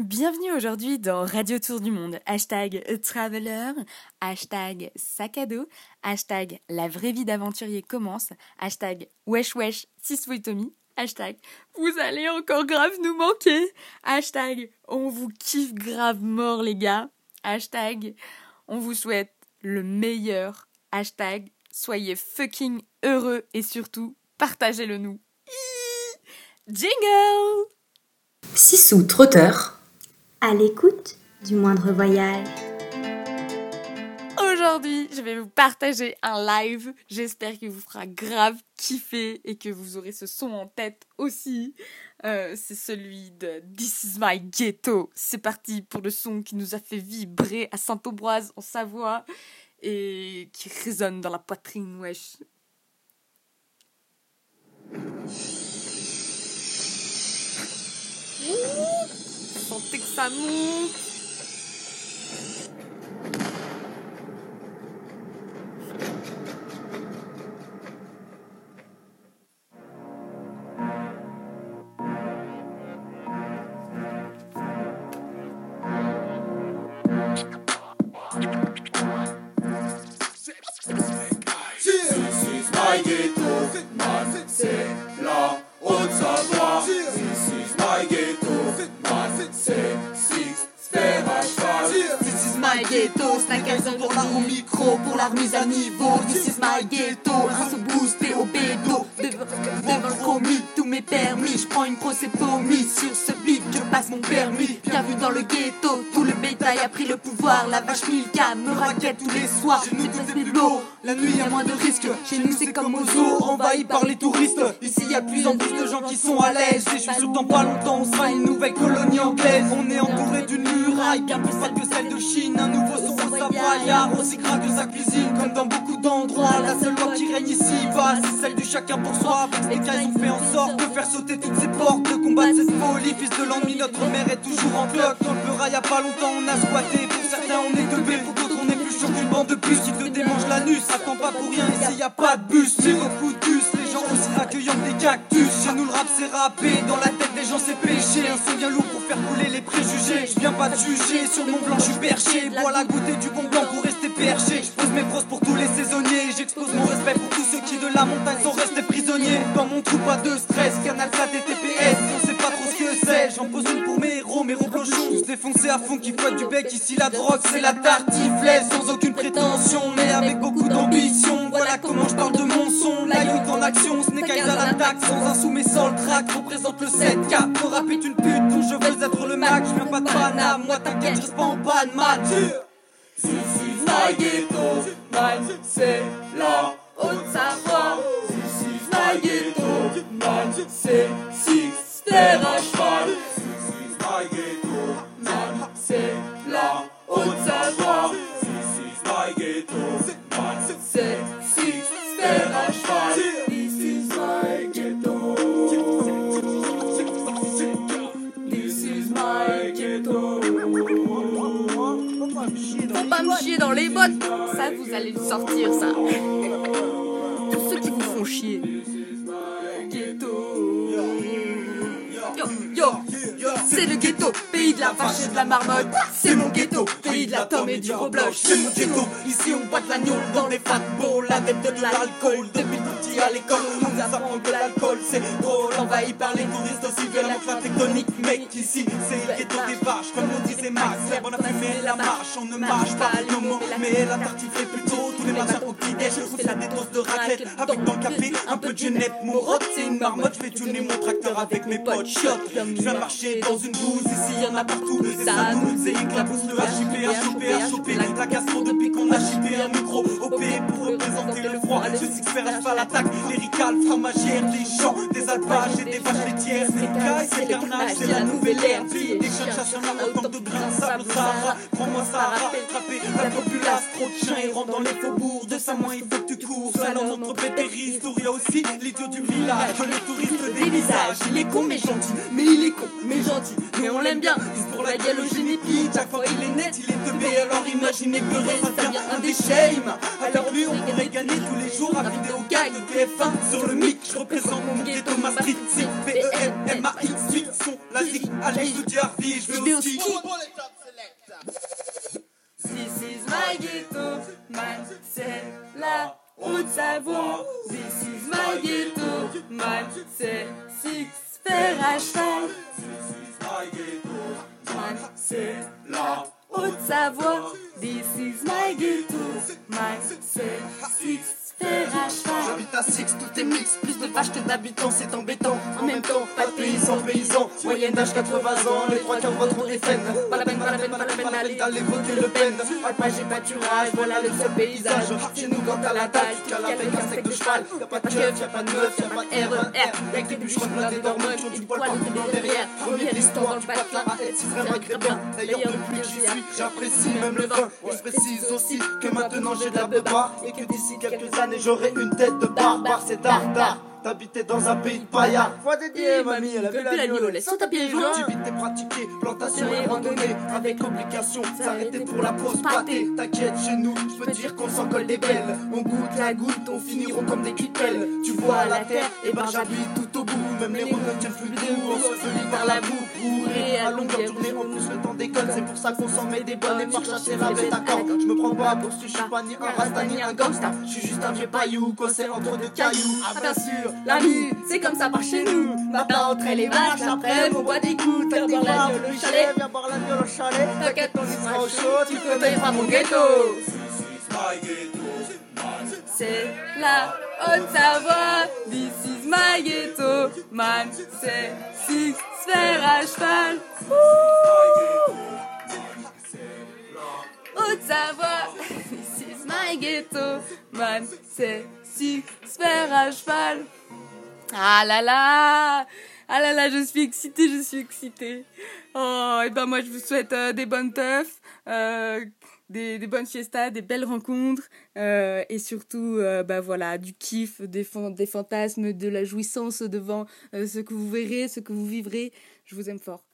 Bienvenue aujourd'hui dans Radio Tour du Monde. Hashtag Traveler, hashtag sac à dos, hashtag la vraie vie d'aventurier commence, hashtag wesh wesh Tommy, hashtag vous allez encore grave nous manquer, hashtag on vous kiffe grave mort les gars, hashtag on vous souhaite le meilleur, hashtag soyez fucking heureux et surtout partagez-le nous. Jingle Sissou Trotteur à l'écoute du moindre voyage. Aujourd'hui, je vais vous partager un live. J'espère qu'il vous fera grave kiffer et que vous aurez ce son en tête aussi. Euh, c'est celui de This is my ghetto. C'est parti pour le son qui nous a fait vibrer à Saint-Aubroise en Savoie et qui résonne dans la poitrine, wesh. Samu. C'est my ghetto, c'est 5 à 0 pour l'art au micro, pour la remise à niveau. This is my ghetto, un sous boosté au bédo. Devant, le chromie, tous mes permis. J'prends une grosse procétomie sur ce beat, je passe mon permis. Bien vu dans le ghetto, tout le bétail a pris le pouvoir. La vache Milka me raquette tous les soirs. Je ne la nuit y'a moins de risques. Chez nous c'est comme aux zoo, envahi par les touristes. Ici y a plus en plus de gens qui sont à l'aise. Et je suis sûr dans pas longtemps on sera une nouvelle colonie anglaise. On est entouré d'une muraille bien plus sale que celle de Chine. Un nouveau son au aussi gras que sa cuisine. Comme dans beaucoup d'endroits, la seule loi qui règne ici va, c'est celle du chacun pour soi. Les cas, ont fait en sorte de faire sauter toutes ces portes, de combattre cette folie. Fils de l'ennemi, notre mère est toujours en cloque. Dans le Peura, y a pas longtemps, on a squatté. Pour certains, on est teubé, de plus qui te démange l'anus. Attends pas pour rien, ici y a pas de bus, c'est beaucoup de. Les gens aussi accueillants que des cactus. Chez nous, le rap c'est râpé, dans la tête des gens c'est péché. Un son bien lourd pour faire couler les préjugés. Je viens pas te juger, sur mon blanc je suis perché. Bois la goûter du bon blanc pour rester perché. Je pose mes brosses pour tous les saisonniers. J'expose mon respect pour tous ceux qui de la montagne sont restés prisonniers. Dans mon trou, pas de stress, canal 4 défoncés à fond qui fouettent du bec. Ici la drogue, c'est la tartiflette. Sans aucune prétention, mais avec beaucoup d'ambition. Voilà comment je parle de mon son. La youth en action, Snake Eyes à l'attaque. Sans un sous mais sans le track. Représente le 7K. Mon rap une pute dont je veux être le Mac. Je pas de Paname, moi t'inquiète, je pas en panne. This is my ghetto, man, c'est la Haute-Savoie. This man, c'est Six vous allez le sortir, ça. Tous ceux qui vous font chier. Yo, yo, c'est le ghetto, pays de la vache et de la marmotte. C'est mon ghetto, pays de la tome et du rebloche. C'est mon ghetto, ici on boit de l'agneau dans les bowls, adepte de l'alcool. Depuis à l'école, on nous apprend que l'alcool c'est drôle. Envahi par les touristes aussi violents que la tectonique. Mec, ici c'est le ghetto des vaches, comme on disait Max. La bonne fumée, la marche, on ne marche pas le mot, mais la tartiflée plutôt. Tous les matins au petit-déj, je trouve des doses de raclette. Avec dans le café, un peu de genette. Mon rot, c'est une marmotte, je fais tourner mon tracteur avec mes potes. Shot, je viens marcher dans une bouse, ici y'en a partout. Des sanouds et éclabousse, le HIP, HOP, HOP. La tracasseau Faire pas l'attaque. Les ricales, fromagères, des champs, des alpages et des vaches laitières. C'est caille, c'est c'est la nouvelle ère. Des chiens chasseurs, autant de grains de sable, Sahara. Prends-moi attraper la populace. Trop de chiens, rentrent dans les faubourgs. De sa main, il faut que tu cours. Salon entre pétéris, il y a aussi l'idiot du village. Le touriste des visages. Il est con mais gentil, mais il est con mais gentil. Mais on l'aime bien, juste pour la gueule au génétique. Chaque fois qu'il est net, il est teubé. Alors imaginez pleurer, ça devient un des shame. Alors lui, on pourrait gagner tous les jours à vidéo de TF1 sur le mic. Je représente mon ghetto, ma street, c'est p e m m a x 8 son, la zik, allez, je dis Harvey, je sur ski. This is my ghetto, man, c'est la haute Savoie. This is my ghetto, man, c'est six fer à cheval. Man, c'est la haute Savoie. This is my ghetto, man, c'est six fer à cheval. J'habite à Six, tout est mix, plus de vaches que d'habitants, c'est embêtant. En même temps, pas de paysan, paysan, moyenne d'âge 80 ans, les trois quarts voteront FN. Pas la peine, pas la peine, pas la peine d'aller voter Le. Alpage et pâturage, voilà le seul paysage. Chez nous, quand t'as la taille, qu'à la peine, qu'un steak de cheval. Y'a pas de keuf, y'a pas de meuf, y'a pas de RER. Y'a que des bûcherons, des dormeurs, qui ont du poil partout dans derrière. Remis l'histoire dans le patelin à être si vraiment bien. D'ailleurs, depuis que j'y suis, j'apprécie même le vin. Et je précise aussi que maintenant j'ai de la boire et que d'ici quelques années j'aurai une tête de barbare. C'est dardard d'habiter dans un pays de paillards. Foi dédiée, mamie, elle a vu la viole. laisse sur ta pied joint. Activité pratiquée, plantation et randonnée avec obligation. S'arrêter pour la pause pâté. T'inquiète, chez nous, je peux dire qu'on s'en colle des belles. On goûte la goutte, on finira comme des cuipelles. Tu vois la terre, et ben j'habite tout au bout. Même les routes ne tiennent plus debout, on se fait par la boue. Bourré à longueur journée, en plus le temps déconne. C'est pour ça qu'on s'en met des bonnes et par chercher la bête d'accord. Je me prends pas pour ce je suis pas ni un rasta ni un gangsta. Je suis juste un vieux paillou, coincé entre deux cailloux. Ah bien sûr, la vie, c'est comme ça par chez nous. Matin entre les vaches, après on boit des coups. Viens boire la viole au chalet, viens boire la viole au chalet. T'inquiète, on y sera au chaud, tu peux pas mon ghetto. C'est la Haute-Savoie, this is my ghetto, man, c'est six fer à cheval. Ouh. Haute-Savoie, this is my ghetto, man, c'est six fer à cheval. Ah là là Ah là là, je suis excitée, je suis excitée. Oh, et ben moi je vous souhaite euh, des bonnes teufs, euh, des, des bonnes fiestas, des belles rencontres, euh, et surtout, euh, bah voilà, du kiff, des, des fantasmes, de la jouissance devant euh, ce que vous verrez, ce que vous vivrez. Je vous aime fort.